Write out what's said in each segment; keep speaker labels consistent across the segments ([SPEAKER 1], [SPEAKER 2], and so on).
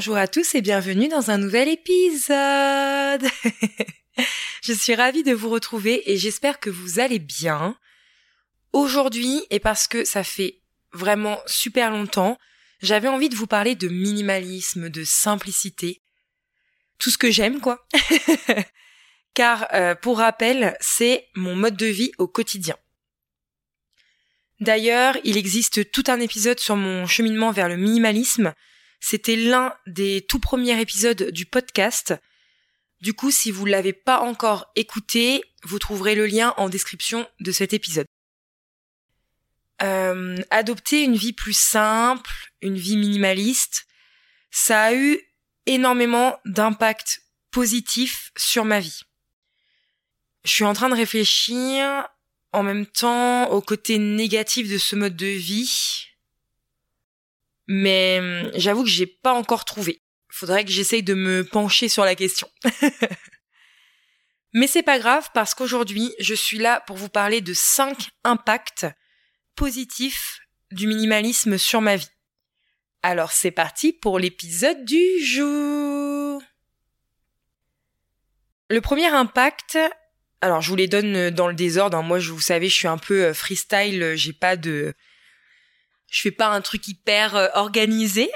[SPEAKER 1] Bonjour à tous et bienvenue dans un nouvel épisode. je suis ravie de vous retrouver et j'espère que vous allez bien. Aujourd'hui, et parce que ça fait vraiment super longtemps, j'avais envie de vous parler de minimalisme, de simplicité. Tout ce que j'aime, quoi. Car, euh, pour rappel, c'est mon mode de vie au quotidien. D'ailleurs, il existe tout un épisode sur mon cheminement vers le minimalisme c'était l'un des tout premiers épisodes du podcast. Du coup, si vous l'avez pas encore écouté, vous trouverez le lien en description de cet épisode. Euh, adopter une vie plus simple, une vie minimaliste, ça a eu énormément d'impact positif sur ma vie. Je suis en train de réfléchir en même temps au côté négatif de ce mode de vie mais hum, j'avoue que j'ai pas encore trouvé. Faudrait que j'essaye de me pencher sur la question. Mais c'est pas grave parce qu'aujourd'hui, je suis là pour vous parler de 5 impacts positifs du minimalisme sur ma vie. Alors c'est parti pour l'épisode du jour. Le premier impact, alors je vous les donne dans le désordre. Hein. Moi, je vous savez, je suis un peu euh, freestyle. J'ai pas de, je fais pas un truc hyper euh, organisé.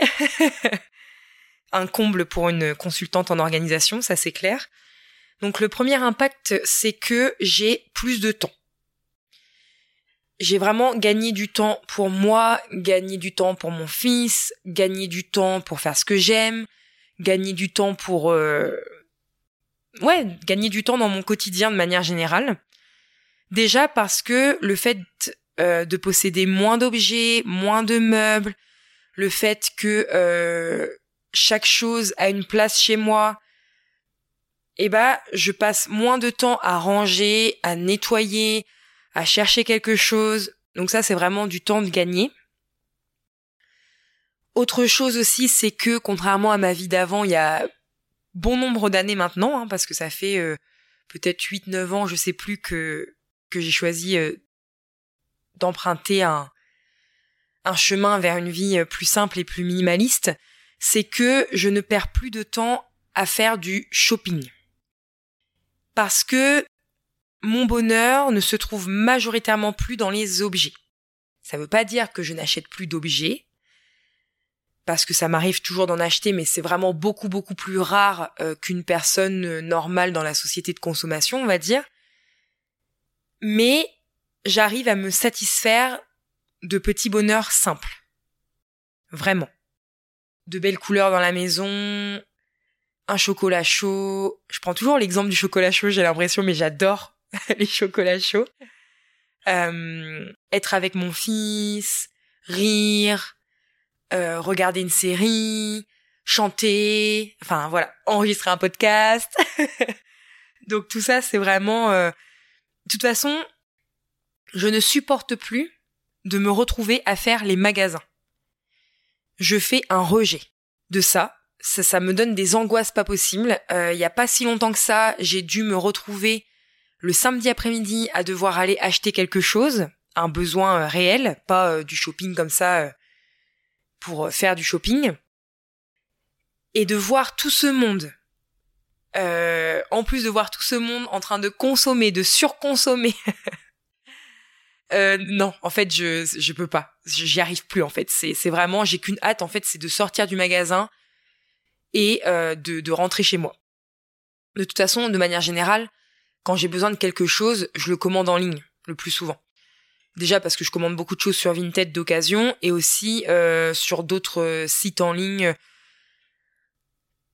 [SPEAKER 1] un comble pour une consultante en organisation, ça c'est clair. Donc le premier impact, c'est que j'ai plus de temps. J'ai vraiment gagné du temps pour moi, gagné du temps pour mon fils, gagné du temps pour faire ce que j'aime, gagné du temps pour... Euh... Ouais, gagner du temps dans mon quotidien de manière générale. Déjà parce que le fait euh, de posséder moins d'objets, moins de meubles, le fait que euh, chaque chose a une place chez moi, eh ben je passe moins de temps à ranger, à nettoyer, à chercher quelque chose. Donc ça c'est vraiment du temps de gagner. Autre chose aussi, c'est que contrairement à ma vie d'avant, il y a bon nombre d'années maintenant, hein, parce que ça fait euh, peut-être 8-9 ans, je sais plus que que j'ai choisi d'emprunter un, un chemin vers une vie euh, plus simple et plus minimaliste, c'est que je ne perds plus de temps à faire du shopping. Parce que mon bonheur ne se trouve majoritairement plus dans les objets. Ça ne veut pas dire que je n'achète plus d'objets, parce que ça m'arrive toujours d'en acheter, mais c'est vraiment beaucoup beaucoup plus rare euh, qu'une personne euh, normale dans la société de consommation, on va dire. Mais j'arrive à me satisfaire de petits bonheurs simples. Vraiment. De belles couleurs dans la maison, un chocolat chaud. Je prends toujours l'exemple du chocolat chaud, j'ai l'impression, mais j'adore les chocolats chauds. Euh, être avec mon fils, rire, euh, regarder une série, chanter, enfin voilà, enregistrer un podcast. Donc tout ça, c'est vraiment... Euh... De toute façon, je ne supporte plus de me retrouver à faire les magasins. Je fais un rejet de ça. Ça, me donne des angoisses pas possibles. Euh, il y a pas si longtemps que ça, j'ai dû me retrouver le samedi après-midi à devoir aller acheter quelque chose, un besoin euh, réel, pas euh, du shopping comme ça pour faire du shopping, et de voir tout ce monde. en plus de voir tout ce monde en train de consommer, de surconsommer Euh, non, en fait, je je peux pas. J'y arrive plus en fait. C'est c'est vraiment j'ai qu'une hâte en fait, c'est de sortir du magasin et euh, de de rentrer chez moi. De toute façon, de manière générale, quand j'ai besoin de quelque chose, je le commande en ligne le plus souvent. Déjà parce que je commande beaucoup de choses sur Vinted d'occasion et aussi euh, sur d'autres euh, sites en ligne.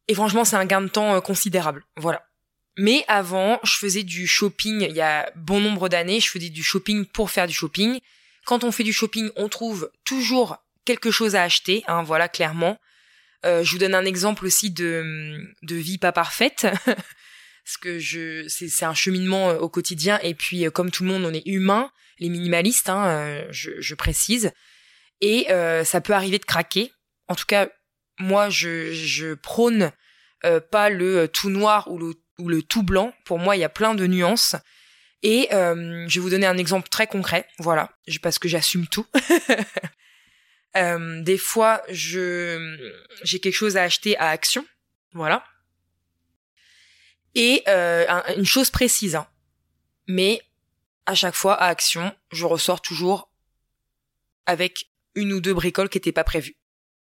[SPEAKER 1] Et franchement, c'est un gain de temps considérable. Voilà. Mais avant, je faisais du shopping il y a bon nombre d'années, je faisais du shopping pour faire du shopping. Quand on fait du shopping, on trouve toujours quelque chose à acheter, hein, voilà, clairement. Euh, je vous donne un exemple aussi de, de vie pas parfaite. Parce que je, c'est, un cheminement euh, au quotidien. Et puis, euh, comme tout le monde, on est humain, les minimalistes, hein, je, je, précise. Et ça peut arriver de craquer. En tout cas, moi, je, je prône pas le tout noir ou le ou le tout blanc. Pour moi, il y a plein de nuances. Et euh, je vais vous donner un exemple très concret, voilà, parce que j'assume tout. Euh, des fois, je j'ai quelque chose à acheter à Action, voilà. Et euh, une chose précise, hein. mais à chaque fois à Action, je ressors toujours avec une ou deux bricoles qui n'étaient pas prévues.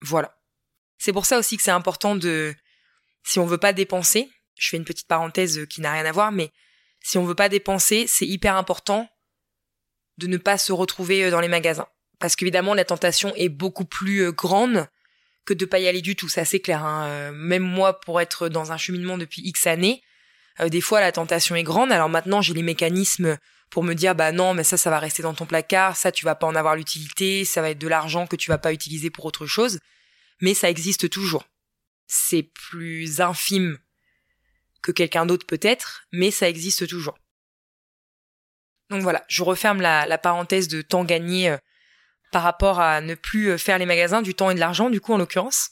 [SPEAKER 1] Voilà. C'est pour ça aussi que c'est important de, si on veut pas dépenser, je fais une petite parenthèse qui n'a rien à voir, mais si on veut pas dépenser, c'est hyper important de ne pas se retrouver dans les magasins. Parce qu'évidemment, la tentation est beaucoup plus euh, grande que de pas y aller du tout, c'est assez clair. Hein. Euh, même moi, pour être dans un cheminement depuis X années, euh, des fois la tentation est grande. Alors maintenant, j'ai les mécanismes pour me dire, bah non, mais ça, ça va rester dans ton placard, ça, tu vas pas en avoir l'utilité, ça va être de l'argent que tu vas pas utiliser pour autre chose. Mais ça existe toujours. C'est plus infime que quelqu'un d'autre peut-être, mais ça existe toujours. Donc voilà, je referme la, parenthèse de temps gagné par rapport à ne plus euh, faire les magasins, du temps et de l'argent, du coup, en l'occurrence.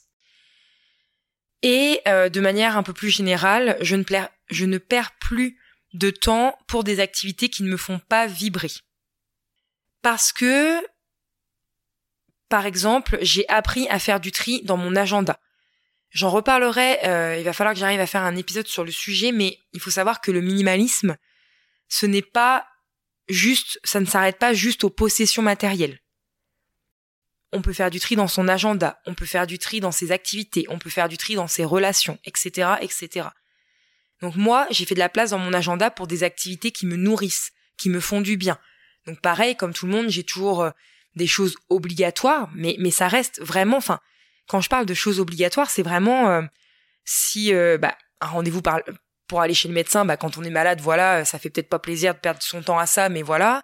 [SPEAKER 1] Et euh, de manière un peu plus générale, je ne, je ne perds plus de temps pour des activités qui ne me font pas vibrer. Parce que, par exemple, j'ai appris à faire du tri dans mon agenda. J'en reparlerai, euh, il va falloir que j'arrive à faire un épisode sur le sujet, mais il faut savoir que le minimalisme, ce n'est pas juste, ça ne s'arrête pas juste aux possessions matérielles on peut faire du tri dans son agenda, on peut faire du tri dans ses activités, on peut faire du tri dans ses relations, etc., etc. Donc moi, j'ai fait de la place dans mon agenda pour des activités qui me nourrissent, qui me font du bien. Donc pareil, comme tout le monde, j'ai toujours euh, des choses obligatoires, mais mais ça reste vraiment, enfin, quand je parle de choses obligatoires, c'est vraiment euh, si euh, bah, un rendez-vous pour aller chez le médecin, bah quand on est malade, voilà, ça fait peut-être pas plaisir de perdre son temps à ça, mais voilà.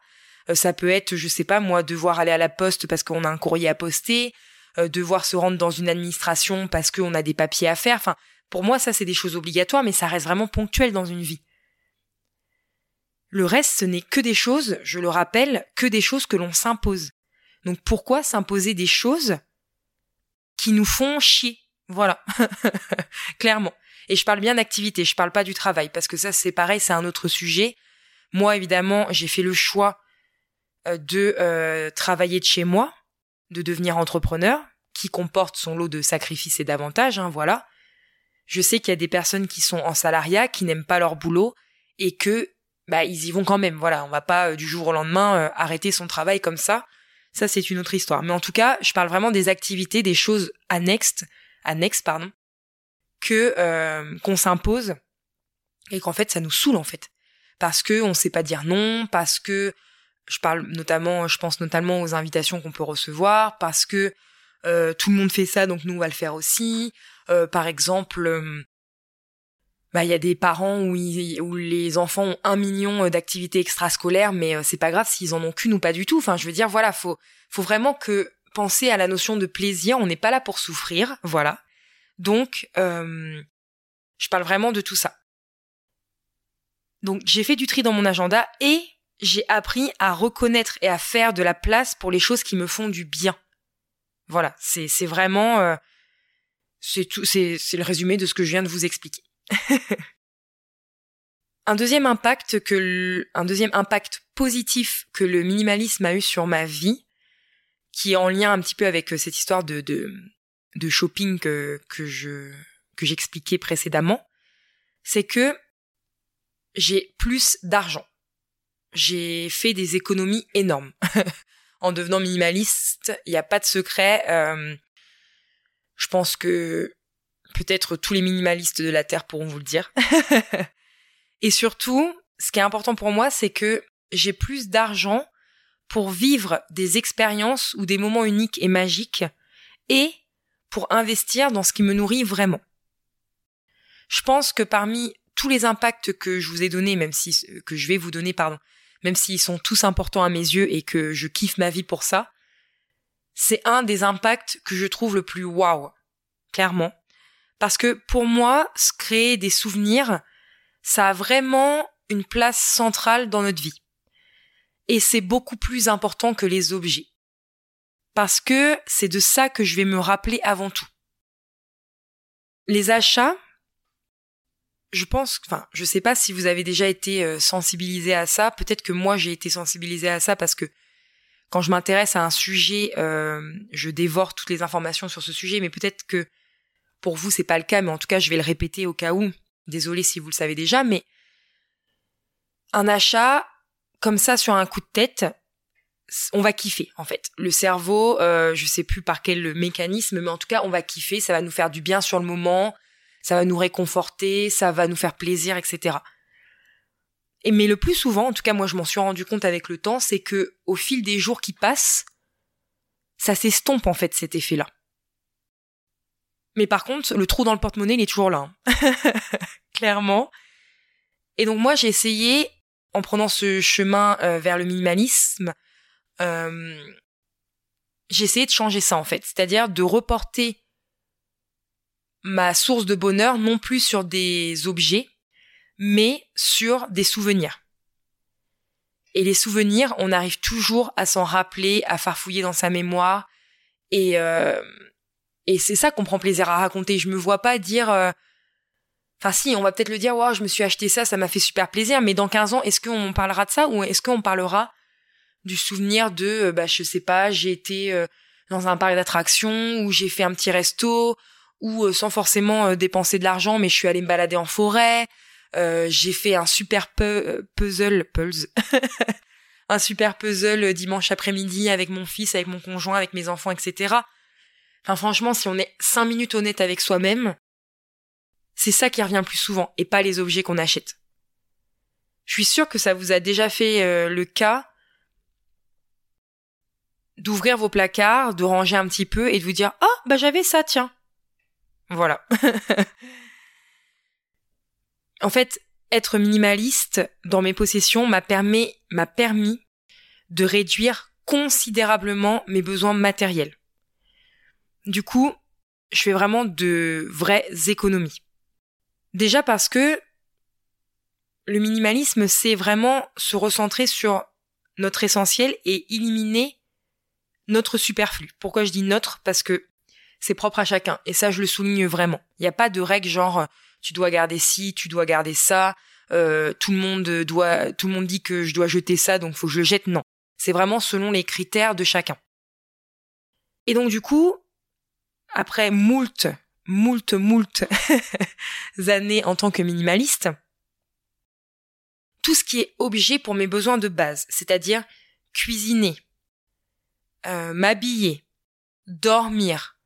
[SPEAKER 1] Euh, ça peut être, je sais pas moi, devoir aller à la poste parce qu'on a un courrier à poster, euh, devoir se rendre dans une administration parce qu'on a des papiers à faire. Enfin, pour moi, ça c'est des choses obligatoires, mais ça reste vraiment ponctuel dans une vie. Le reste, ce n'est que des choses, je le rappelle, que des choses que l'on s'impose. Donc pourquoi s'imposer des choses qui nous font chier Voilà, clairement. Et je parle bien d'activité, je parle pas du travail, parce que ça c'est pareil, c'est un autre sujet. Moi, évidemment, j'ai fait le choix euh, de euh, travailler de chez moi, de devenir entrepreneur, qui comporte son lot de sacrifices et d'avantages, hein, voilà. Je sais qu'il y a des personnes qui sont en salariat, qui n'aiment pas leur boulot, et que bah ils y vont quand même. Voilà, on va pas euh, du jour au lendemain arrêter son travail comme ça. Ça c'est une autre histoire. Mais en tout cas, je parle vraiment des activités, des choses annexes, annexes pardon, que qu'on s'impose et qu'en fait ça nous saoule en fait, parce que on sait pas dire non, parce que je parle notamment, je pense notamment aux invitations qu'on peut recevoir parce que euh, tout le monde fait ça, donc nous on va le faire aussi. Euh, par exemple, euh, bah il y a des parents où, où les enfants ont un million d'activités extrascolaires, mais c'est pas grave s'ils en ont qu'une ou pas du tout. Enfin, je veux dire, voilà, faut faut vraiment que penser à la notion de plaisir. On n'est pas là pour souffrir, voilà. Donc, je parle vraiment de tout ça. Donc, j'ai fait du tri dans mon agenda et j'ai appris à reconnaître et à faire de la place pour les choses qui me font du bien. Voilà, c'est vraiment euh, c'est tout c'est le résumé de ce que je viens de vous expliquer. Un deuxième impact que un deuxième impact positif que le minimalisme a eu sur ma vie qui est en lien un petit peu avec euh, cette histoire de de, shopping que que j'expliquais précédemment, c'est que j'ai plus d'argent j'ai fait des économies énormes. en devenant minimaliste, il n'y a pas de secret. Euh, je pense que peut-être tous les minimalistes de la Terre pourront vous le dire. et surtout, ce qui est important pour moi, c'est que j'ai plus d'argent pour vivre des expériences ou des moments uniques et magiques et pour investir dans ce qui me nourrit vraiment. Je pense que parmi tous les impacts que je vous ai donnés, même si que je vais vous donner, pardon, même s'ils sont tous importants à mes yeux et que je kiffe ma vie pour ça, c'est un des impacts que je trouve le plus waouh, clairement. Parce que pour moi, se créer des souvenirs, ça a vraiment une place centrale dans notre vie. Et c'est beaucoup plus important que les objets. Parce que c'est de ça que je vais me rappeler avant tout. Les achats, je pense, enfin, je sais pas si vous avez déjà été euh, sensibilisé à ça. Peut-être que moi j'ai été sensibilisé à ça parce que quand je m'intéresse à un sujet, euh, je dévore toutes les informations sur ce sujet, mais peut-être que pour vous c'est pas le cas, mais en tout cas je vais le répéter au cas où. Désolé si vous le savez déjà, mais un achat comme ça sur un coup de tête, on va kiffer en fait. Le cerveau, euh, je sais plus par quel mécanisme, mais en tout cas on va kiffer, ça va nous faire du bien sur le moment, ça va nous réconforter, ça va nous faire plaisir, etc. Et mais le plus souvent, en tout cas moi je m'en suis rendu compte avec le temps, c'est que au fil des jours qui passent, ça s'estompe en fait cet effet-là. Mais par contre, le trou dans le porte-monnaie, il est toujours là. Hein. Clairement. Et donc moi j'ai essayé, en prenant ce chemin euh, vers le minimalisme, euh, j'ai essayé de changer ça en fait, c'est-à-dire de reporter ma source de bonheur non plus sur des objets, mais sur des souvenirs. Et les souvenirs, on arrive toujours à s'en rappeler, à farfouiller dans sa mémoire, et euh, et c'est ça qu'on prend plaisir à raconter. Je me vois pas dire, euh, enfin si, on va peut-être le dire, wow, je me suis acheté ça, ça m'a fait super plaisir, mais dans 15 ans, est-ce qu'on parlera de ça ou est-ce qu'on parlera du souvenir de, euh, bah, je sais pas, j'ai été euh, dans un parc d'attractions ou j'ai fait un petit resto ou euh, sans forcément dépenser de l'argent, mais je suis allée me balader en forêt. j'ai fait un super puzzle, puzzle, un super puzzle dimanche après-midi avec mon fils, avec mon conjoint, avec mes enfants, etc. Franchement, si on est cinq minutes honnête avec soi-même, c'est ça qui revient plus souvent et pas les objets qu'on achète. Je suis sûre que ça vous a déjà fait le cas d'ouvrir vos placards, de ranger un petit peu et de vous dire "Ah, bah j'avais ça, tiens." Voilà. en fait, être minimaliste dans mes possessions m'a permis de réduire considérablement mes besoins matériels. Du coup, je fais vraiment de vraies économies. Déjà parce que le minimalisme, c'est vraiment se recentrer sur notre essentiel et éliminer notre superflu. Pourquoi je dis notre? Parce que c'est propre à chacun. Et ça, je le souligne vraiment. Il n'y a pas de règle genre euh, tu dois garder ci, tu dois garder ça. Euh, tout le monde doit, tout le monde dit que je dois jeter ça, donc faut que je le jette. Non, c'est vraiment selon les critères de chacun. Et donc du coup, après moult, moult, moult années en tant que minimaliste, tout ce qui est objet pour mes besoins de base, c'est-à-dire cuisiner, euh, m'habiller, dormir,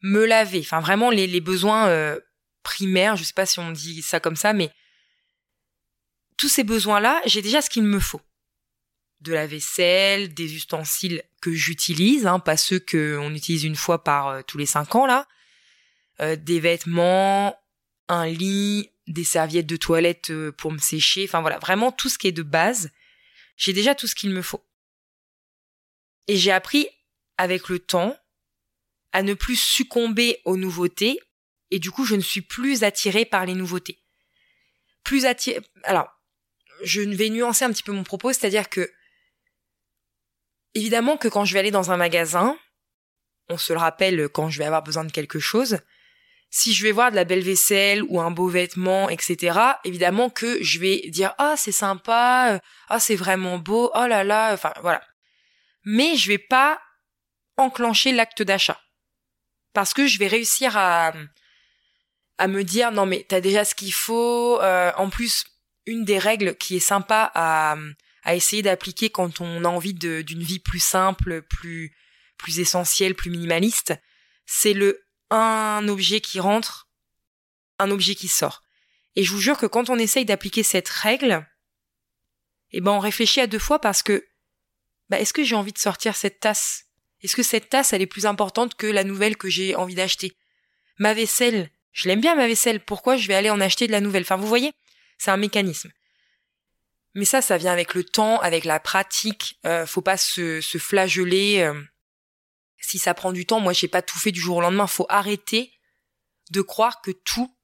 [SPEAKER 1] me laver, enfin vraiment les, besoins euh, primaires, je sais pas si on dit ça comme ça, mais tous ces besoins-là, j'ai déjà ce qu'il me faut. De la vaisselle, des ustensiles que j'utilise, hein, pas ceux qu'on utilise une fois par euh, tous les cinq ans là, des vêtements, un lit, des serviettes de toilette pour me sécher, enfin voilà, vraiment tout ce qui est de base, j'ai déjà tout ce qu'il me faut. Et j'ai appris avec le temps à ne plus succomber aux nouveautés et du coup je ne suis plus attirée par les nouveautés. Plus attirée. Alors, je vais nuancer un petit peu mon propos, c'est-à-dire que évidemment que quand je vais aller dans un magasin, on se le rappelle quand je vais avoir besoin de quelque chose, si je vais voir de la belle vaisselle ou un beau vêtement, etc., évidemment que je vais dire ah c'est sympa, ah c'est vraiment beau, oh là là, enfin voilà mais je vais pas enclencher l'acte d'achat. Parce que je vais réussir à, à me dire non mais t'as déjà ce qu'il faut. Euh, en plus, une des règles qui est sympa à, à essayer d'appliquer quand on a envie d'une vie plus simple, plus plus essentielle, plus minimaliste, c'est le un objet qui rentre, un objet qui sort. Et je vous jure que quand on essaye d'appliquer cette règle, eh ben on réfléchit à deux fois parce que bah, est-ce que j'ai envie de sortir cette tasse? Est-ce que cette tasse, elle est plus importante que la nouvelle que j'ai envie d'acheter? Ma vaisselle, je l'aime bien ma vaisselle, pourquoi je vais aller en acheter de la nouvelle? Enfin, vous voyez, c'est un mécanisme. Mais ça, ça vient avec le temps, avec la pratique. Euh, faut pas se, se flageller. Euh. si ça prend du temps, moi, j'ai pas tout fait du jour au lendemain. Faut arrêter de croire que tout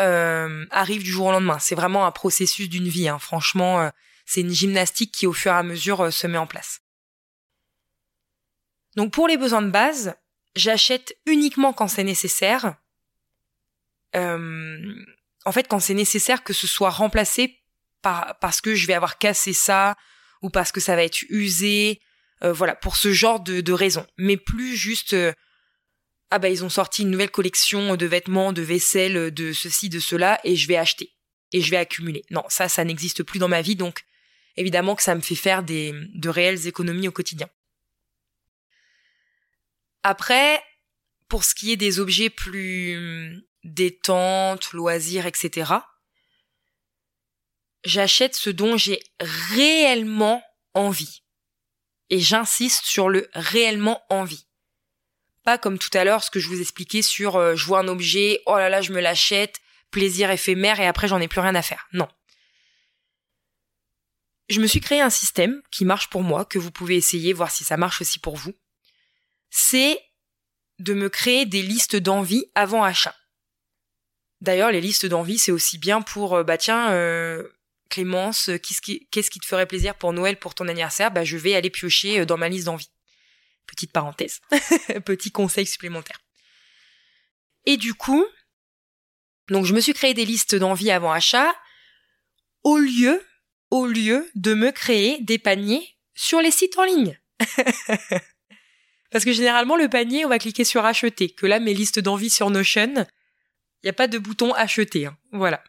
[SPEAKER 1] euh, arrive du jour au lendemain. C'est vraiment un processus d'une vie. Hein. Franchement, euh, c'est une gymnastique qui au fur et à mesure se met en place. Donc pour les besoins de base, j'achète uniquement quand c'est nécessaire. En fait, quand c'est nécessaire que ce soit remplacé par, parce que je vais avoir cassé ça ou parce que ça va être usé. Euh, voilà, pour ce genre de, raisons. Mais plus juste, euh, ah bah ils ont sorti une nouvelle collection de vêtements, de vaisselle, de ceci, de cela, et je vais acheter. Et je vais accumuler. Non, ça, ça n'existe plus dans ma vie, donc évidemment que ça me fait faire de réelles économies au quotidien. Après, pour ce qui est des objets plus détente, loisirs, etc., j'achète ce dont j'ai réellement envie. Et j'insiste sur le réellement envie. Pas comme tout à l'heure ce que je vous expliquais sur euh, je vois un objet, oh là là, je me l'achète, plaisir éphémère et après j'en ai plus rien à faire. Non. Je me suis créé un système qui marche pour moi, que vous pouvez essayer, voir si ça marche aussi pour vous. C'est de me créer des listes d'envie avant achat. D'ailleurs, les listes d'envie, c'est aussi bien pour, euh, bah tiens, euh, Clémence, euh, qu'est-ce qui, te ferait plaisir pour Noël, pour ton anniversaire? Bah, je vais aller piocher euh, dans ma liste d'envie. Petite parenthèse, petit conseil supplémentaire. Et du coup, donc je me suis créé des listes d'envie avant achat, au lieu, au lieu de me créer des paniers sur les sites en ligne. Parce que généralement, le panier, on va cliquer sur acheter. Que là, mes listes d'envie sur Notion, il n'y a pas de bouton acheter. Hein. Voilà.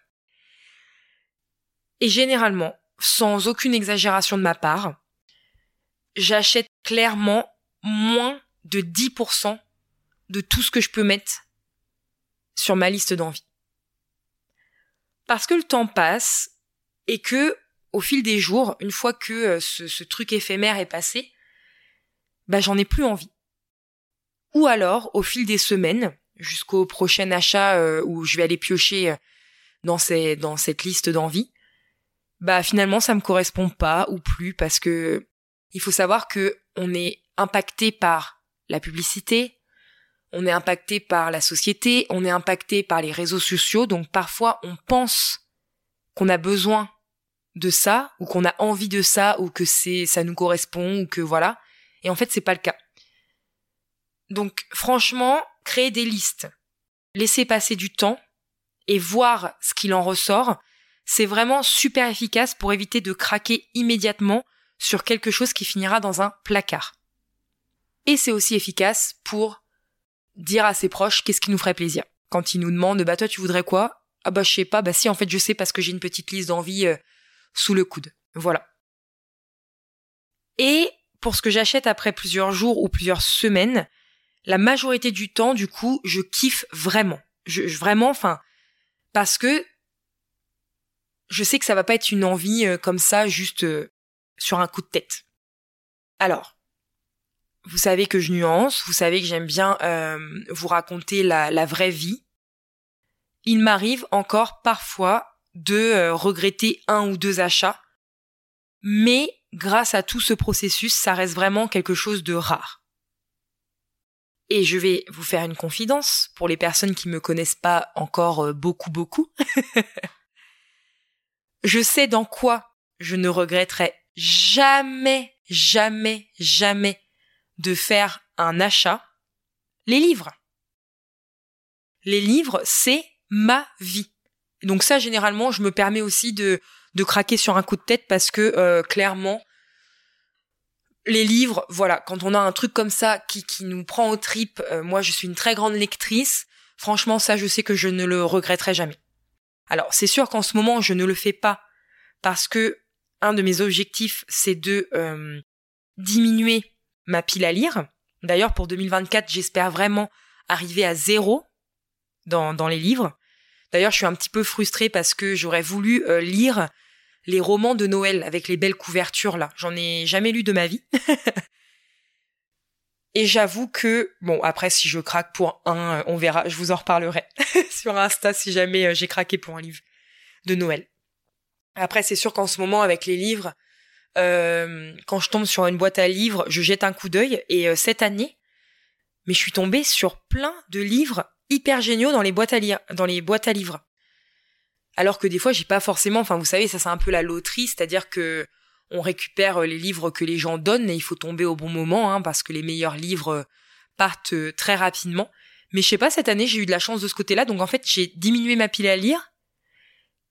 [SPEAKER 1] Et généralement, sans aucune exagération de ma part, j'achète clairement moins de 10% de tout ce que je peux mettre sur ma liste d'envie. Parce que le temps passe et que, au fil des jours, une fois que euh, ce, truc éphémère est passé, bah j'en ai plus envie. Ou alors, au fil des semaines, jusqu'au prochain achat euh, où je vais aller piocher euh, dans, cette liste d'envie, bah finalement ça me correspond pas ou plus parce que il faut savoir que on est impacté par la publicité, on est impacté par la société, on est impacté par les réseaux sociaux, donc parfois on pense qu'on a besoin de ça ou qu'on a envie de ça ou que c'est ça nous correspond ou que voilà et en fait c'est pas le cas. Donc franchement, créer des listes, laisser passer du temps et voir ce qu'il en ressort, c'est vraiment super efficace pour éviter de craquer immédiatement sur quelque chose qui finira dans un placard. Et c'est aussi efficace pour dire à ses proches qu'est-ce qui nous ferait plaisir. Quand ils nous demandent bah toi tu voudrais quoi? Ah bah je sais pas, bah si en fait je sais parce que j'ai une petite liste d'envie euh, sous le coude. Voilà. Et pour ce que j'achète après plusieurs jours ou plusieurs semaines, la majorité du temps du coup, je kiffe vraiment. Je, vraiment enfin parce que je sais que ça va pas être une envie euh, comme ça, juste euh, sur un coup de tête. Alors, vous savez que je nuance, vous savez que j'aime bien euh, vous raconter la, la, vraie vie. Il m'arrive encore parfois de regretter un ou deux achats, mais grâce à tout ce processus, ça reste vraiment quelque chose de rare. Et je vais vous faire une confidence pour les personnes qui me connaissent pas encore beaucoup beaucoup. Je sais dans quoi je ne regretterai jamais, jamais, jamais de faire un achat. Les livres. Les livres, c'est ma vie. Donc ça, généralement, je me permets aussi de, de craquer sur un coup de tête parce que euh, clairement, les livres, voilà, quand on a un truc comme ça qui, qui nous prend aux tripes, euh, moi je suis une très grande lectrice, franchement ça je sais que je ne le regretterai jamais. Alors, c'est sûr qu'en ce moment, je ne le fais pas parce que un de mes objectifs, c'est de euh, diminuer ma pile à lire. D'ailleurs, pour 2024, j'espère vraiment arriver à zéro dans, dans les livres. D'ailleurs, je suis un petit peu frustrée parce que j'aurais voulu euh, lire les romans de Noël avec les belles couvertures là. J'en ai jamais lu de ma vie. Et j'avoue que, bon, après, si je craque pour un, euh, on verra, je vous en reparlerai sur Insta si jamais euh, j'ai craqué pour un livre de Noël. Après, c'est sûr qu'en ce moment, avec les livres, euh, quand je tombe sur une boîte à livres, je jette un coup d'œil. Et cette année, mais je suis tombée sur plein de livres hyper géniaux dans les boîtes à livres. Alors que des fois, j'ai pas forcément, enfin, vous savez, ça c'est un peu la loterie, c'est-à-dire que on récupère euh, les livres que les gens donnent et il faut tomber au bon moment hein, parce que les meilleurs livres euh, partent euh, très rapidement. Mais je sais pas, cette année j'ai eu de la chance de ce côté-là, donc en fait j'ai diminué ma pile à lire,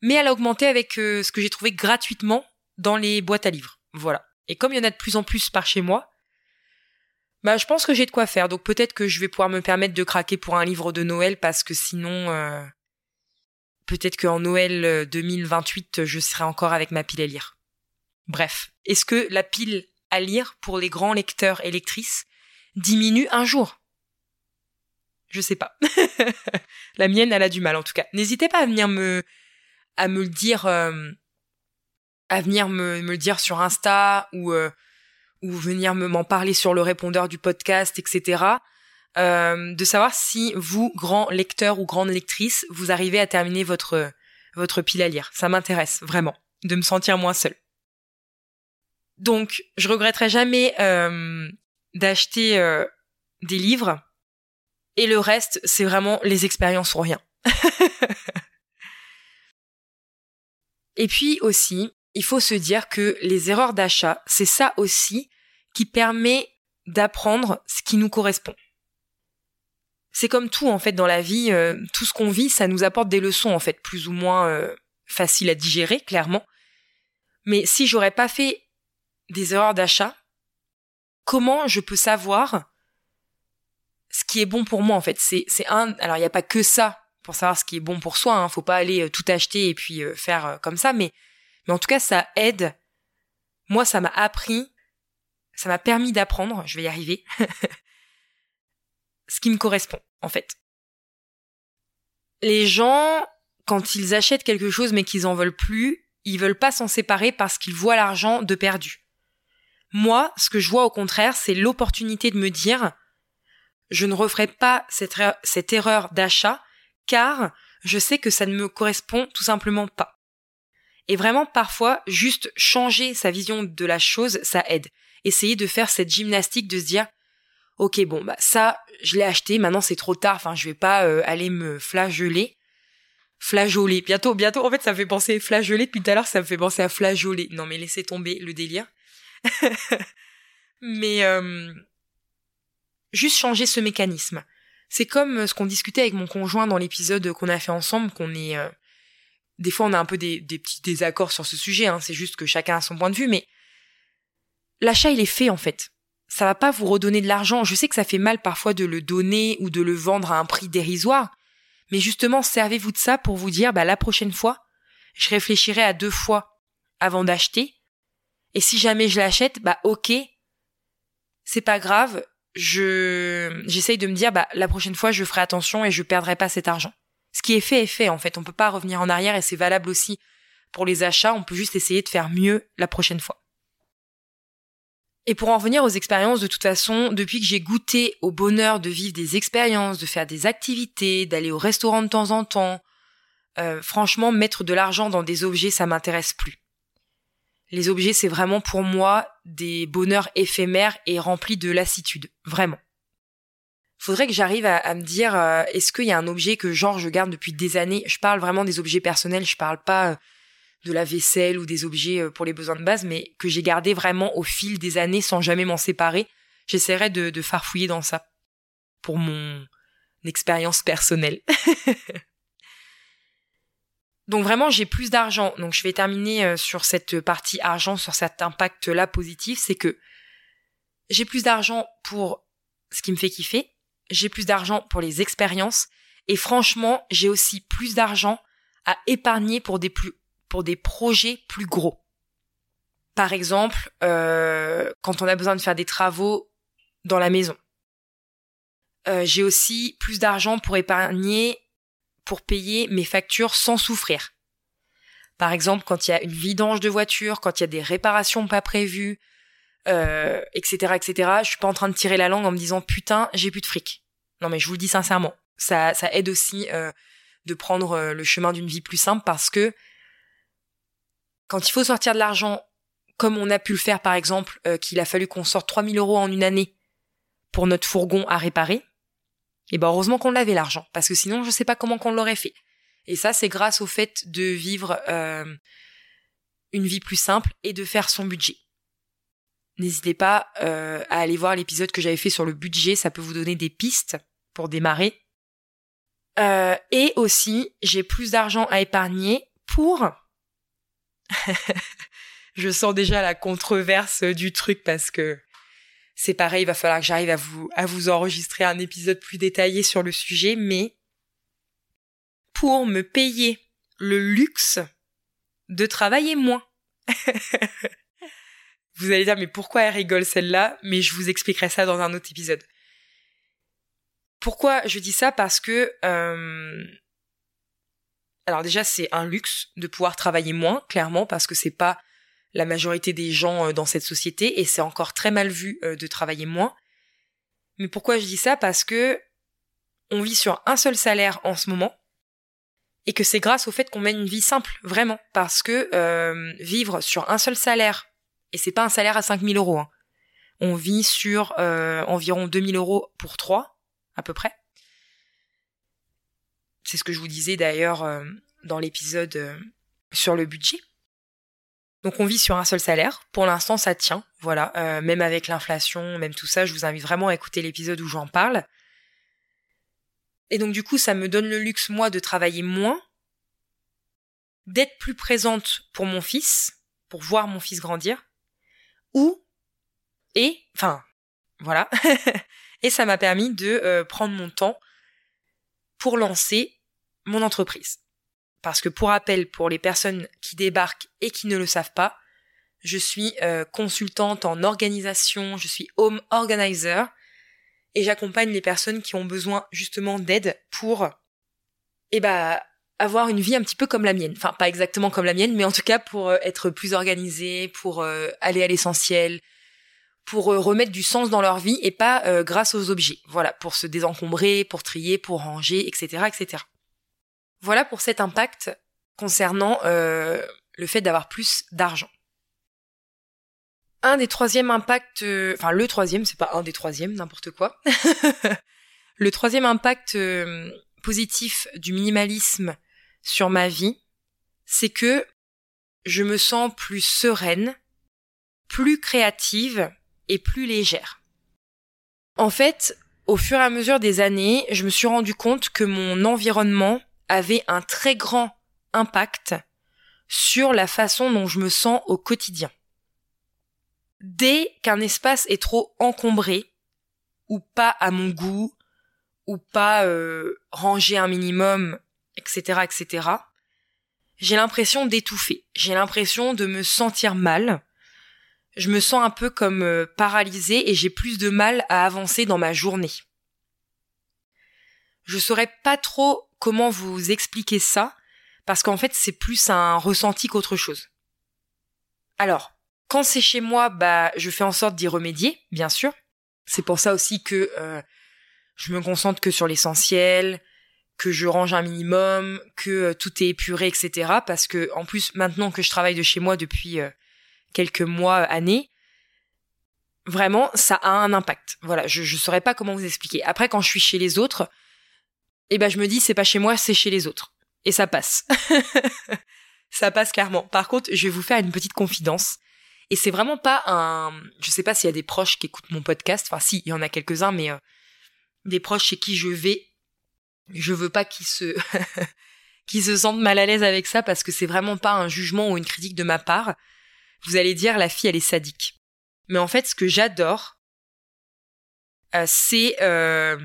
[SPEAKER 1] mais elle a augmenté avec ce que j'ai trouvé gratuitement dans les boîtes à livres. Voilà. Et comme il y en a de plus en plus par chez moi, bah, je pense que j'ai de quoi faire. Donc peut-être que je vais pouvoir me permettre de craquer pour un livre de Noël parce que sinon, peut-être qu'en Noël 2028, je serai encore avec ma pile à lire. Bref, est-ce que la pile à lire pour les grands lecteurs et lectrices diminue un jour? Je sais pas. la mienne, elle a du mal en tout cas. N'hésitez pas à venir me à me le dire, euh, à venir me, me le dire sur Insta ou euh, ou venir me m'en parler sur le répondeur du podcast, etc. Euh, de savoir si vous, grand lecteur ou grande lectrice, vous arrivez à terminer votre votre pile à lire. Ça m'intéresse vraiment de me sentir moins seule. Donc, je regretterai jamais euh, d'acheter euh, des livres. Et le reste, c'est vraiment les expériences ou rien. et puis aussi, il faut se dire que les erreurs d'achat, c'est ça aussi qui permet d'apprendre ce qui nous correspond. C'est comme tout en fait dans la vie, euh, tout ce qu'on vit, ça nous apporte des leçons en fait, plus ou moins faciles à digérer, clairement. Mais si j'aurais pas fait des erreurs d'achat, comment je peux savoir ce qui est bon pour moi en fait? C'est c'est un. Alors il n'y a pas que ça pour savoir ce qui est bon pour soi. Hein. Faut pas aller euh, tout acheter et puis faire comme ça, mais mais en tout cas ça aide. Moi ça m'a appris ça m'a permis d'apprendre, je vais y arriver, ce qui me correspond, en fait. Les gens, quand ils achètent quelque chose mais qu'ils en veulent plus, ils veulent pas s'en séparer parce qu'ils voient l'argent de perdu. Moi, ce que je vois au contraire, c'est l'opportunité de me dire, je ne referai pas cette, er-, erreur d'achat car je sais que ça ne me correspond tout simplement pas. Et vraiment, parfois, juste changer sa vision de la chose, ça aide. Essayer de faire cette gymnastique de se dire ok bon bah ça je l'ai acheté maintenant c'est trop tard enfin je vais pas euh, aller me flageoler. Flageoler bientôt bientôt. En fait ça me fait penser flageoler. Depuis tout à l'heure ça me fait penser à flageoler. Non mais laissez tomber le délire mais euh, juste changer ce mécanisme c'est comme ce qu'on discutait avec mon conjoint dans l'épisode qu'on a fait ensemble qu'on est euh, des fois on a un peu des, des petits désaccords sur ce sujet hein, c'est juste que chacun a son point de vue mais l'achat il est fait en fait. Ça va pas vous redonner de l'argent. Je sais que ça fait mal parfois de le donner ou de le vendre à un prix dérisoire, mais justement servez-vous de ça pour vous dire bah la prochaine fois, je réfléchirai à deux fois avant d'acheter. Et si jamais je l'achète, bah ok, c'est pas grave. Je j'essaye de me dire bah la prochaine fois je ferai attention et je perdrai pas cet argent. Ce qui est fait est fait en fait. On peut pas revenir en arrière et c'est valable aussi pour les achats. On peut juste essayer de faire mieux la prochaine fois. Et pour en revenir aux expériences, de toute façon, depuis que j'ai goûté au bonheur de vivre des expériences, de faire des activités, d'aller au restaurant de temps en temps, euh, franchement, mettre de l'argent dans des objets, ça m'intéresse plus. Les objets, c'est vraiment pour moi des bonheurs éphémères et remplis de lassitude, vraiment. Faudrait que j'arrive à, me dire, euh, est-ce qu'il y a un objet que genre je garde depuis des années? Je parle vraiment des objets personnels, je parle pas euh, de la vaisselle ou des objets euh, pour les besoins de base, mais que j'ai gardé vraiment au fil des années sans jamais m'en séparer. J'essaierai de, de farfouiller dans ça pour mon expérience personnelle. donc vraiment, j'ai plus d'argent. Donc je vais terminer euh, sur cette partie argent, sur cet impact-là positif, c'est que j'ai plus d'argent pour ce qui me fait kiffer, j'ai plus d'argent pour les expériences, et franchement, j'ai aussi plus d'argent à épargner pour des plus pour des projets plus gros. Par exemple, euh, quand on a besoin de faire des travaux dans la maison. Euh, j'ai aussi plus d'argent pour épargner, pour payer mes factures sans souffrir. Par exemple, quand il y a une vidange de voiture, quand il y a des réparations pas prévues, euh, etc., etc. Je suis pas en train de tirer la langue en me disant putain, j'ai plus de fric. Non mais je vous le dis sincèrement, ça, ça aide aussi euh, de prendre euh, le chemin d'une vie plus simple parce que quand il faut sortir de l'argent, comme on a pu le faire par exemple, euh, qu'il a fallu qu'on sorte 3000 euros en une année pour notre fourgon à réparer, et ben heureusement qu'on l'avait l'argent, parce que sinon je sais pas comment qu'on l'aurait fait. Et ça c'est grâce au fait de vivre euh, une vie plus simple et de faire son budget. N'hésitez pas euh, à aller voir l'épisode que j'avais fait sur le budget, ça peut vous donner des pistes pour démarrer. et aussi, j'ai plus d'argent à épargner pour je sens déjà la controverse du truc parce que C'est pareil, il va falloir que j'arrive à vous, à vous enregistrer un épisode plus détaillé sur le sujet, mais pour me payer le luxe de travailler moins. vous allez dire, mais pourquoi elle rigole celle-là? Mais je vous expliquerai ça dans un autre épisode. Pourquoi je dis ça? Parce que... Euh, alors déjà, c'est un luxe de pouvoir travailler moins, clairement, parce que c'est pas la majorité des gens euh, dans cette société et c'est encore très mal vu euh, de travailler moins. Mais pourquoi je dis ça? Parce que on vit sur un seul salaire en ce moment et que c'est grâce au fait qu'on mène une vie simple, vraiment, parce que euh, vivre sur un seul salaire et c'est pas un salaire à 5000 euros. Hein. On vit sur euh, environ 2000 euros pour trois, à peu près. C'est ce que je vous disais d'ailleurs dans l'épisode sur le budget. Donc on vit sur un seul salaire. Pour l'instant, ça tient. Voilà, euh, même avec l'inflation, même tout ça, je vous invite vraiment à écouter l'épisode où j'en parle. Et donc du coup, ça me donne le luxe moi de travailler moins, d'être plus présente pour mon fils, pour voir mon fils grandir, ou et enfin voilà. et ça m'a permis de euh, prendre mon temps pour lancer mon entreprise. Parce que pour rappel, pour les personnes qui débarquent et qui ne le savent pas, je suis euh, consultante en organisation, je suis home organizer et j'accompagne les personnes qui ont besoin justement d'aide pour eh ben, avoir une vie un petit peu comme la mienne. Enfin, pas exactement comme la mienne, mais en tout cas pour euh, être plus organisée, pour euh, aller à l'essentiel, pour remettre du sens dans leur vie et pas grâce aux objets. Voilà, pour se désencombrer, pour trier, pour ranger, etc., etc. Voilà pour cet impact concernant euh, le fait d'avoir plus d'argent. Un des troisièmes impacts, enfin le troisième, c'est pas un des troisièmes, n'importe quoi. le troisième impact euh, positif du minimalisme sur ma vie, c'est que je me sens plus sereine, plus créative et plus légère. En fait, au fur et à mesure des années, je me suis rendu compte que mon environnement avait un très grand impact sur la façon dont je me sens au quotidien. Dès qu'un espace est trop encombré, ou pas à mon goût, ou pas euh, rangé un minimum, etc., etc., j'ai l'impression d'étouffer. J'ai l'impression de me sentir mal. Je me sens un peu comme euh, paralysée et j'ai plus de mal à avancer dans ma journée. Je saurais pas trop comment vous expliquer ça, parce qu'en fait c'est plus un ressenti qu'autre chose. Alors, quand c'est chez moi, bah je fais en sorte d'y remédier, bien sûr. C'est pour ça aussi que euh, je me concentre que sur l'essentiel, que je range un minimum, que euh, tout est épuré, etc. Parce que en plus maintenant que je travaille de chez moi depuis euh, quelques mois, années, vraiment ça a un impact. Voilà, je ne saurais pas comment vous expliquer. Après quand je suis chez les autres, et ben je me dis c'est pas chez moi, c'est chez les autres. Et ça passe. ça passe clairement. Par contre, je vais vous faire une petite confidence. Et c'est vraiment pas un, je sais pas s'il y a des proches qui écoutent mon podcast. Enfin, si, il y en a quelques-uns, mais euh, des proches chez qui je vais, je veux pas qu'ils se, qu'ils se sentent mal à l'aise avec ça parce que c'est vraiment pas un jugement ou une critique de ma part. Vous allez dire la fille elle est sadique. Mais en fait, ce que j'adore, euh, c'est euh,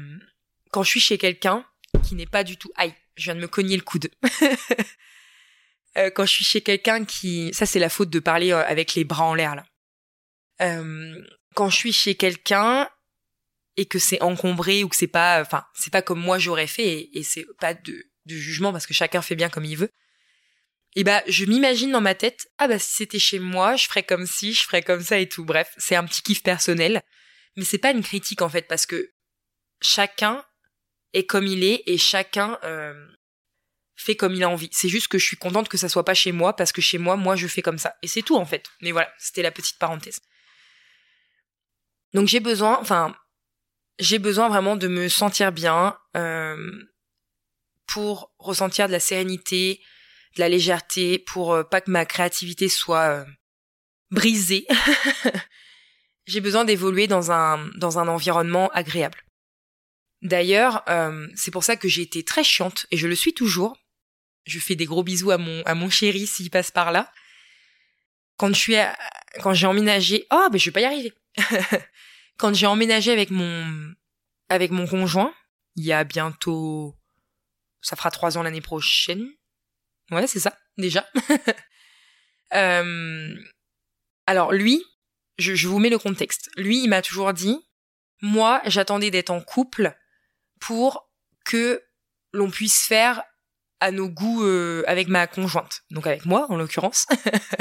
[SPEAKER 1] quand je suis chez quelqu'un qui n'est pas du tout aïe. Je viens de me cogner le coude. euh, quand je suis chez quelqu'un qui, ça c'est la faute de parler euh, avec les bras en l'air là. Euh, quand je suis chez quelqu'un et que c'est encombré ou que c'est pas, enfin c'est pas comme moi j'aurais fait et, c'est pas de, de jugement parce que chacun fait bien comme il veut. Et bah je m'imagine dans ma tête, ah bah si c'était chez moi, je ferais comme si, je ferais comme ça et tout. Bref, c'est un petit kiff personnel, mais c'est pas une critique en fait parce que chacun est comme il est et chacun euh, fait comme il a envie. C'est juste que je suis contente que ça soit pas chez moi parce que chez moi, moi, je fais comme ça. Et c'est tout en fait. Mais voilà, c'était la petite parenthèse. Donc j'ai besoin, enfin, j'ai besoin vraiment de me sentir bien euh, pour ressentir de la sérénité, de la légèreté, pour euh, pas que ma créativité soit brisée. j'ai besoin d'évoluer dans un dans un environnement agréable. D'ailleurs, euh, c'est pour ça que j'ai été très chiante et je le suis toujours. Je fais des gros bisous à mon à mon chéri s'il passe par là. Quand je suis quand j'ai emménagé, oh ben je vais pas y arriver. quand j'ai emménagé avec mon avec mon conjoint, il y a bientôt ça fera trois ans l'année prochaine. Ouais, c'est ça, déjà. euh, alors lui, je, je vous mets le contexte. Lui, il m'a toujours dit, moi, j'attendais d'être en couple pour que l'on puisse faire à nos goûts euh, avec ma conjointe, donc avec moi en l'occurrence,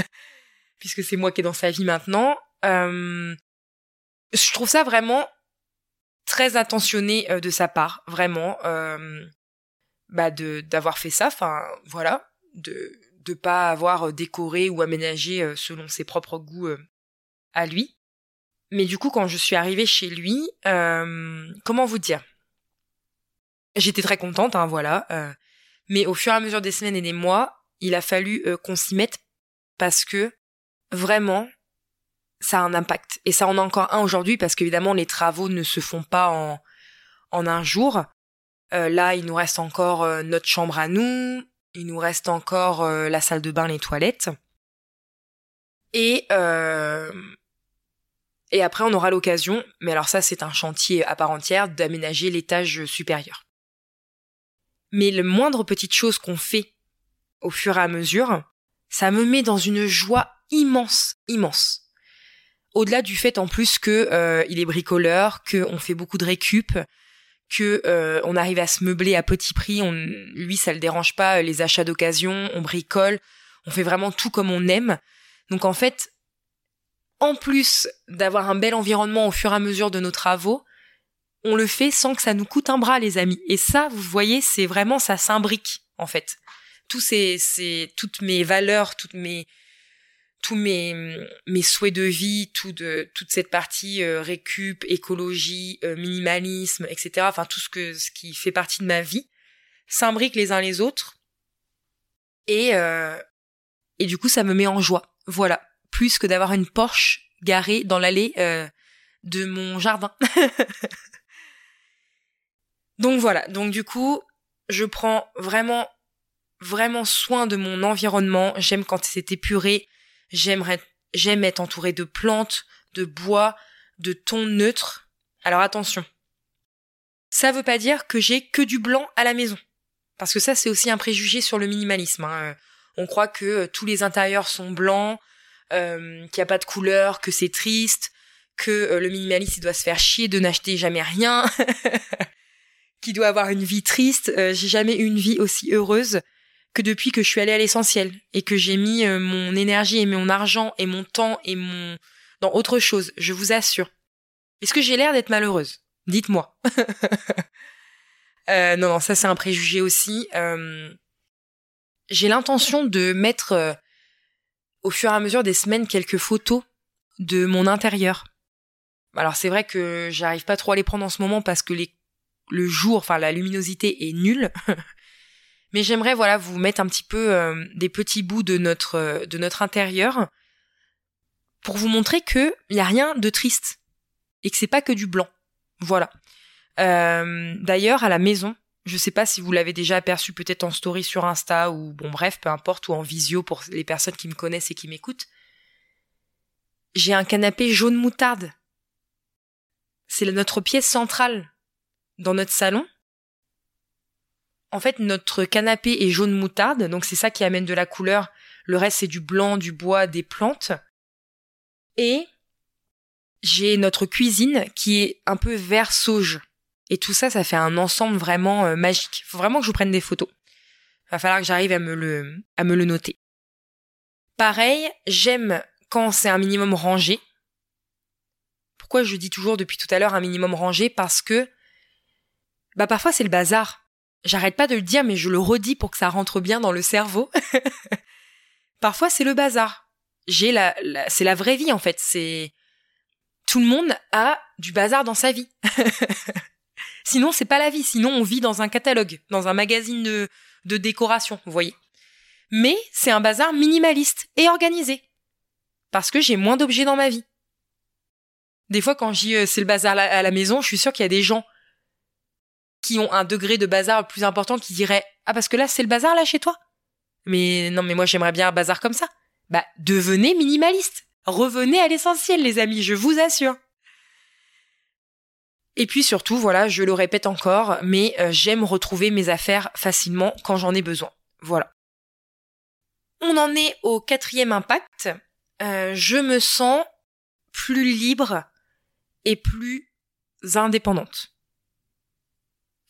[SPEAKER 1] puisque c'est moi qui est dans sa vie maintenant. Euh, je trouve ça vraiment très attentionné euh, de sa part, vraiment, euh, bah de d'avoir fait ça. Enfin, voilà, de de pas avoir décoré ou aménagé selon ses propres goûts à lui. Mais du coup, quand je suis arrivée chez lui, comment vous dire? J'étais très contente, hein, voilà. Euh, mais au fur et à mesure des semaines et des mois, il a fallu euh, qu'on s'y mette parce que vraiment, ça a un impact. Et ça en a encore un aujourd'hui parce qu'évidemment, les travaux ne se font pas en, en un jour. Euh, là, il nous reste encore notre chambre à nous, il nous reste encore la salle de bain, les toilettes. Et et après, on aura l'occasion, mais alors ça, c'est un chantier à part entière, d'aménager l'étage supérieur. Mais le moindre petite chose qu'on fait au fur et à mesure, ça me met dans une joie immense, immense. Au-delà du fait en plus que euh, il est bricoleur, que on fait beaucoup de récup, que euh, on arrive à se meubler à petit prix, on, lui ça le dérange pas les achats d'occasion, on bricole, on fait vraiment tout comme on aime. Donc en fait, en plus d'avoir un bel environnement au fur et à mesure de nos travaux, on le fait sans que ça nous coûte un bras, les amis. Et ça, vous voyez, c'est vraiment, ça s'imbrique, en fait. Tous ces, ces, toutes mes valeurs, toutes mes, tous mes, mes souhaits de vie, tout de, toute cette partie euh, récup, écologie, euh, minimalisme, etc. Enfin, tout ce que, ce qui fait partie de ma vie, s'imbriquent les uns les autres. Et, euh, et du coup, ça me met en joie. Voilà. Plus que d'avoir une Porsche garée dans l'allée de mon jardin. Donc voilà, donc du coup, je prends vraiment, vraiment soin de mon environnement. J'aime quand c'est épuré. J'aimerais, j'aime être entouré de plantes, de bois, de tons neutres. Alors attention. Ça veut pas dire que j'ai que du blanc à la maison. Parce que ça, c'est aussi un préjugé sur le minimalisme. Hein. On croit que euh, tous les intérieurs sont blancs, euh, qu'il n'y a pas de couleur, que c'est triste, que euh, le minimaliste il doit se faire chier de n'acheter jamais rien. qui doit avoir une vie triste. Euh, j'ai jamais eu une vie aussi heureuse que depuis que je suis allée à l'essentiel et que j'ai mis euh, mon énergie et mon argent et mon temps et mon dans autre chose. Je vous assure. Est-ce que j'ai l'air d'être malheureuse? Dites-moi. euh, non, non, ça c'est un préjugé aussi. J'ai l'intention de mettre au fur et à mesure des semaines quelques photos de mon intérieur. Alors c'est vrai que j'arrive pas trop à les prendre en ce moment parce que les le jour, enfin la luminosité est nulle. Mais j'aimerais voilà vous mettre un petit peu euh, des petits bouts de notre euh, de notre intérieur pour vous montrer que y a rien de triste et que c'est pas que du blanc. Voilà. Euh, D'ailleurs à la maison, je sais pas si vous l'avez déjà aperçu peut-être en story sur Insta ou bon bref peu importe ou en visio pour les personnes qui me connaissent et qui m'écoutent. J'ai un canapé jaune moutarde. C'est notre pièce centrale dans notre salon. En fait, notre canapé est jaune moutarde, donc c'est ça qui amène de la couleur. Le reste, c'est du blanc, du bois, des plantes. Et j'ai notre cuisine qui est un peu vert sauge. Et tout ça, ça fait un ensemble vraiment euh, magique. Faut vraiment que je vous prenne des photos. Va falloir que j'arrive à me le, à me le noter. Pareil, j'aime quand c'est un minimum rangé. Pourquoi je dis toujours depuis tout à l'heure un minimum rangé? Parce que bah parfois c'est le bazar. J'arrête pas de le dire mais je le redis pour que ça rentre bien dans le cerveau. parfois c'est le bazar. J'ai la, c'est la vraie vie en fait, c'est tout le monde a du bazar dans sa vie. sinon c'est pas la vie, sinon on vit dans un catalogue, dans un magazine de, de décoration, vous voyez. Mais c'est un bazar minimaliste et organisé. Parce que j'ai moins d'objets dans ma vie. Des fois, quand dis euh, c'est le bazar à la maison, je suis sûre qu'il y a des gens qui ont un degré de bazar plus important qui diraient ah parce que là c'est le bazar là chez toi? Mais non mais moi j'aimerais bien un bazar comme ça bah devenez minimaliste revenez à l'essentiel les amis je vous assure Et puis surtout, voilà, je le répète encore, mais euh, j'aime retrouver mes affaires facilement quand j'en ai besoin. Voilà. On en est au quatrième impact. Euh, je me sens plus libre et plus indépendante.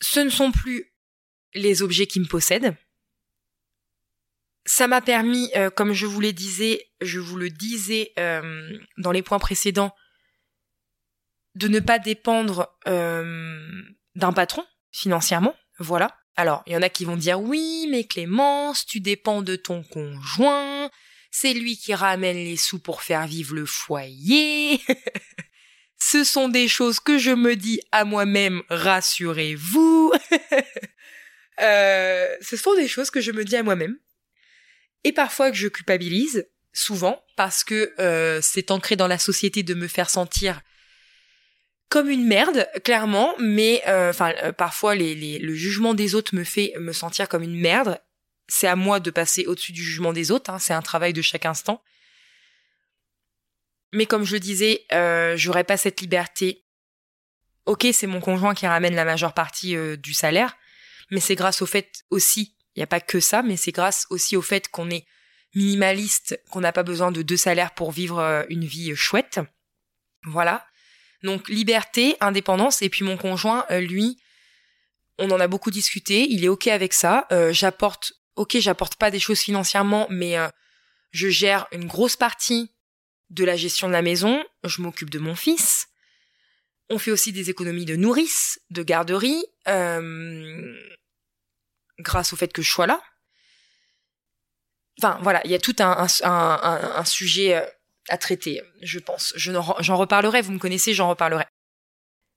[SPEAKER 1] Ce ne sont plus les objets qui me possèdent. Ça m'a permis, euh, comme je vous le disais, je vous le disais euh, dans les points précédents, de ne pas dépendre euh, d'un patron financièrement. Voilà. Alors, il y en a qui vont dire oui, mais Clémence, tu dépends de ton conjoint, c'est lui qui ramène les sous pour faire vivre le foyer. Ce sont des choses que je me dis à moi-même, rassurez-vous. euh, ce sont des choses que je me dis à moi-même. Et parfois que je culpabilise, souvent, parce que euh, c'est ancré dans la société de me faire sentir comme une merde, clairement, mais euh, enfin parfois le jugement des autres me fait me sentir comme une merde. C'est à moi de passer au-dessus du jugement des autres, hein, c'est un travail de chaque instant. Mais comme je le disais, euh, j'aurais pas cette liberté. Ok, c'est mon conjoint qui ramène la majeure partie euh, du salaire, mais c'est grâce au fait aussi, il n'y a pas que ça, mais c'est grâce aussi au fait qu'on est minimaliste, qu'on n'a pas besoin de deux salaires pour vivre euh, une vie chouette. Voilà. Donc liberté, indépendance, et puis mon conjoint, euh, lui, on en a beaucoup discuté, il est ok avec ça. Euh, j'apporte, ok, j'apporte pas des choses financièrement, mais je gère une grosse partie de la gestion de la maison, je m'occupe de mon fils. On fait aussi des économies de nourrice, de garderie, euh, grâce au fait que je sois là. Enfin voilà, il y a tout un, sujet euh, à traiter, je pense. j'en reparlerai, vous me connaissez, j'en reparlerai.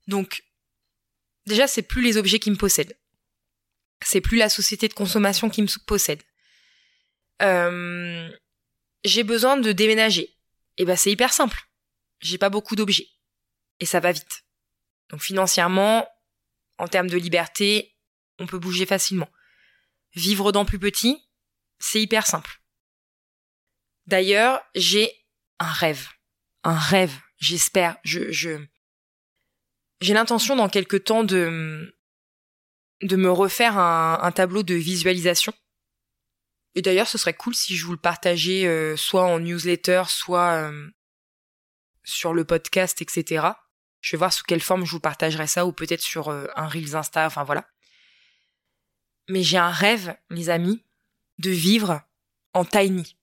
[SPEAKER 1] Donc, déjà, c'est plus les objets qui me possèdent. C'est plus la société de consommation qui me possède. Euh, j'ai besoin de déménager eh ben c'est hyper simple. J'ai pas beaucoup d'objets. Et ça va vite. Donc financièrement, en termes de liberté, on peut bouger facilement. Vivre dans plus petit, c'est hyper simple. D'ailleurs, j'ai un rêve. Un rêve, j'espère. Je, je, j'ai l'intention dans quelque temps de, de me refaire un tableau de visualisation et d'ailleurs, ce serait cool si je vous le partageais euh, soit en newsletter, soit euh, sur le podcast, etc. Je vais voir sous quelle forme je vous partagerai ça, ou peut-être sur euh, un Reels Insta, enfin voilà. Mais j'ai un rêve, les amis, de vivre en tiny.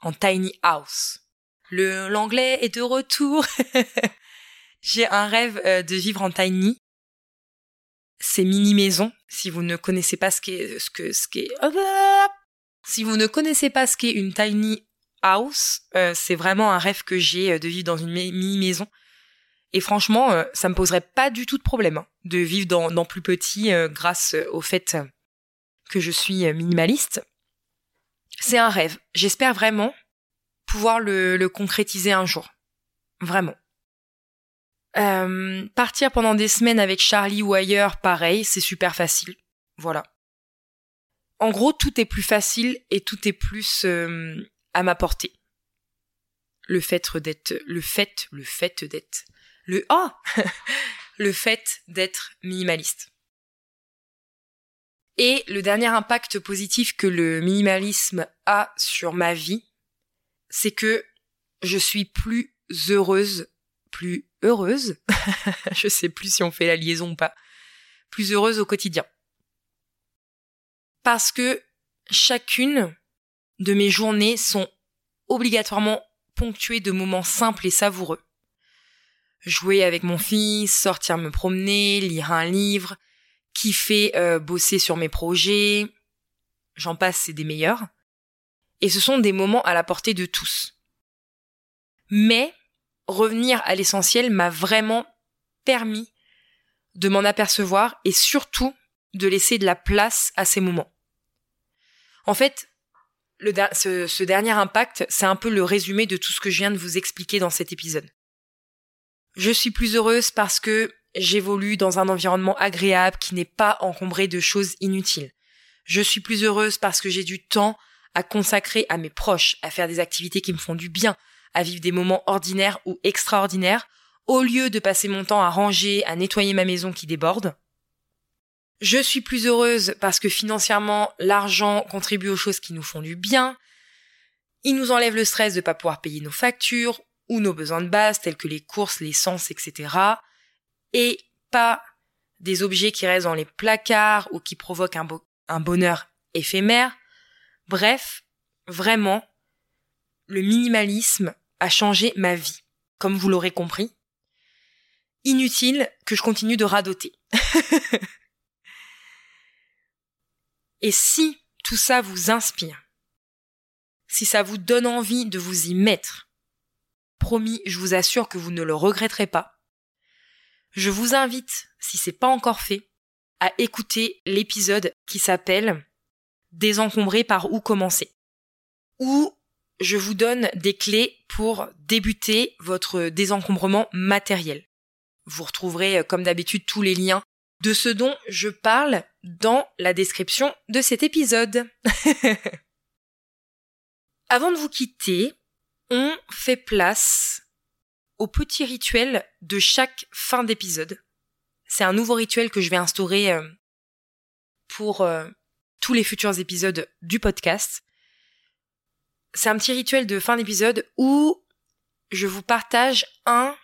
[SPEAKER 1] En tiny house. Le l'anglais est de retour. j'ai un rêve de vivre en tiny ces mini-maisons. Si vous ne connaissez pas ce qu'est, ce que, ce qu'est, si vous ne connaissez pas ce qu'est une tiny house, euh, c'est vraiment un rêve que j'ai euh, de vivre dans une mini-maison. Et franchement, euh, ça me poserait pas du tout de problème hein, de vivre dans, dans plus petit grâce au fait que je suis minimaliste. C'est un rêve. J'espère vraiment pouvoir le, le concrétiser un jour. Vraiment. Euh, partir pendant des semaines avec Charlie ou ailleurs, pareil, c'est super facile. Voilà. En gros, tout est plus facile et tout est plus euh, à ma portée. Le fait d'être, le fait, le fait d'être, le oh, le fait d'être minimaliste. Et le dernier impact positif que le minimalisme a sur ma vie, c'est que je suis plus heureuse, plus heureuse, je sais plus si on fait la liaison ou pas, plus heureuse au quotidien. Parce que chacune de mes journées sont obligatoirement ponctuées de moments simples et savoureux. Jouer avec mon fils, sortir me promener, lire un livre, kiffer euh, bosser sur mes projets, j'en passe, c'est des meilleurs. Et ce sont des moments à la portée de tous. Mais revenir à l'essentiel m'a vraiment permis de m'en apercevoir et surtout de laisser de la place à ces moments. En fait, ce dernier impact, c'est un peu le résumé de tout ce que je viens de vous expliquer dans cet épisode. Je suis plus heureuse parce que j'évolue dans un environnement agréable qui n'est pas encombré de choses inutiles. Je suis plus heureuse parce que j'ai du temps à consacrer à mes proches, à faire des activités qui me font du bien, à vivre des moments ordinaires ou extraordinaires au lieu de passer mon temps à ranger, à nettoyer ma maison qui déborde. Je suis plus heureuse parce que financièrement, l'argent contribue aux choses qui nous font du bien. Il nous enlève le stress de ne pas pouvoir payer nos factures ou nos besoins de base tels que les courses, l'essence, etc. Et pas des objets qui restent dans les placards ou qui provoquent un bonheur éphémère. Bref, vraiment, le minimalisme a changé ma vie, comme vous l'aurez compris. Inutile que je continue de radoter. Et si tout ça vous inspire, si ça vous donne envie de vous y mettre, promis, je vous assure que vous ne le regretterez pas. Je vous invite, si c'est pas encore fait, à écouter l'épisode qui s'appelle Désencombrer par où commencer. Où je vous donne des clés pour débuter votre désencombrement matériel. Vous retrouverez, comme d'habitude, tous les liens de ce dont je parle dans la description de cet épisode. Avant de vous quitter, on fait place au petit rituel de chaque fin d'épisode. C'est un nouveau rituel que je vais instaurer euh, pour euh, tous les futurs épisodes du podcast. C'est un petit rituel de fin d'épisode où je vous partage un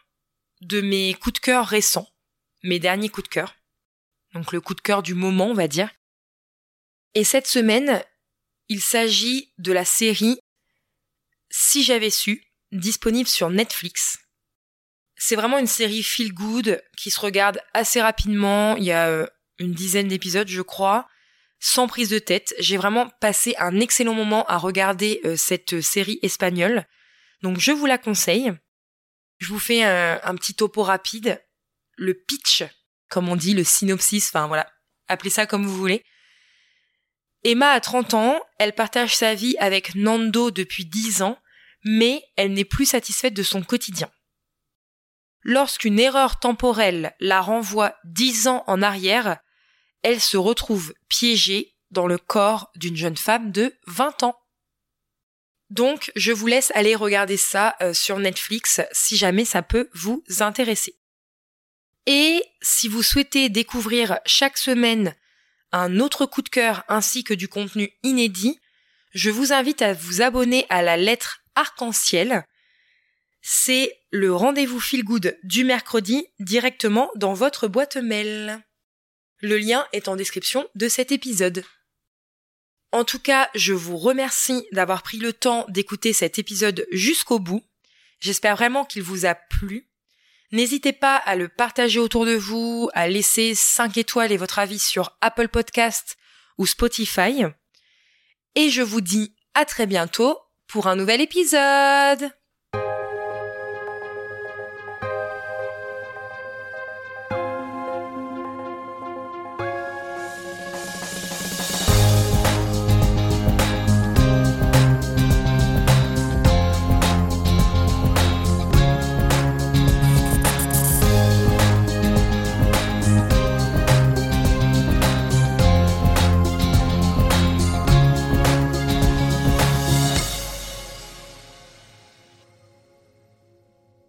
[SPEAKER 1] de mes coups de cœur récents, mes derniers coups de cœur donc le coup de cœur du moment, on va dire. Et cette semaine, il s'agit de la série Si j'avais su, disponible sur Netflix. C'est vraiment une série feel good qui se regarde assez rapidement. Il y a euh, une dizaine d'épisodes, je crois, sans prise de tête. J'ai vraiment passé un excellent moment à regarder euh, cette série espagnole. Donc je vous la conseille. Je vous fais un, un petit topo rapide. Le pitch comme on dit, le synopsis, enfin voilà, appelez ça comme vous voulez. Emma a 30 ans, elle partage sa vie avec Nando depuis 10 ans, mais elle n'est plus satisfaite de son quotidien. Lorsqu'une erreur temporelle la renvoie 10 ans en arrière, elle se retrouve piégée dans le corps d'une jeune femme de 20 ans. Donc, je vous laisse aller regarder ça euh, sur Netflix si jamais ça peut vous intéresser. Et si vous souhaitez découvrir chaque semaine un autre coup de cœur ainsi que du contenu inédit, je vous invite à vous abonner à la lettre arc-en-ciel. C'est le rendez-vous feel good du mercredi directement dans votre boîte mail. Le lien est en description de cet épisode. En tout cas, je vous remercie d'avoir pris le temps d'écouter cet épisode jusqu'au bout. J'espère vraiment qu'il vous a plu. N'hésitez pas à le partager autour de vous, à laisser 5 étoiles et votre avis sur Apple Podcast ou Spotify. Et je vous dis à très bientôt pour un nouvel épisode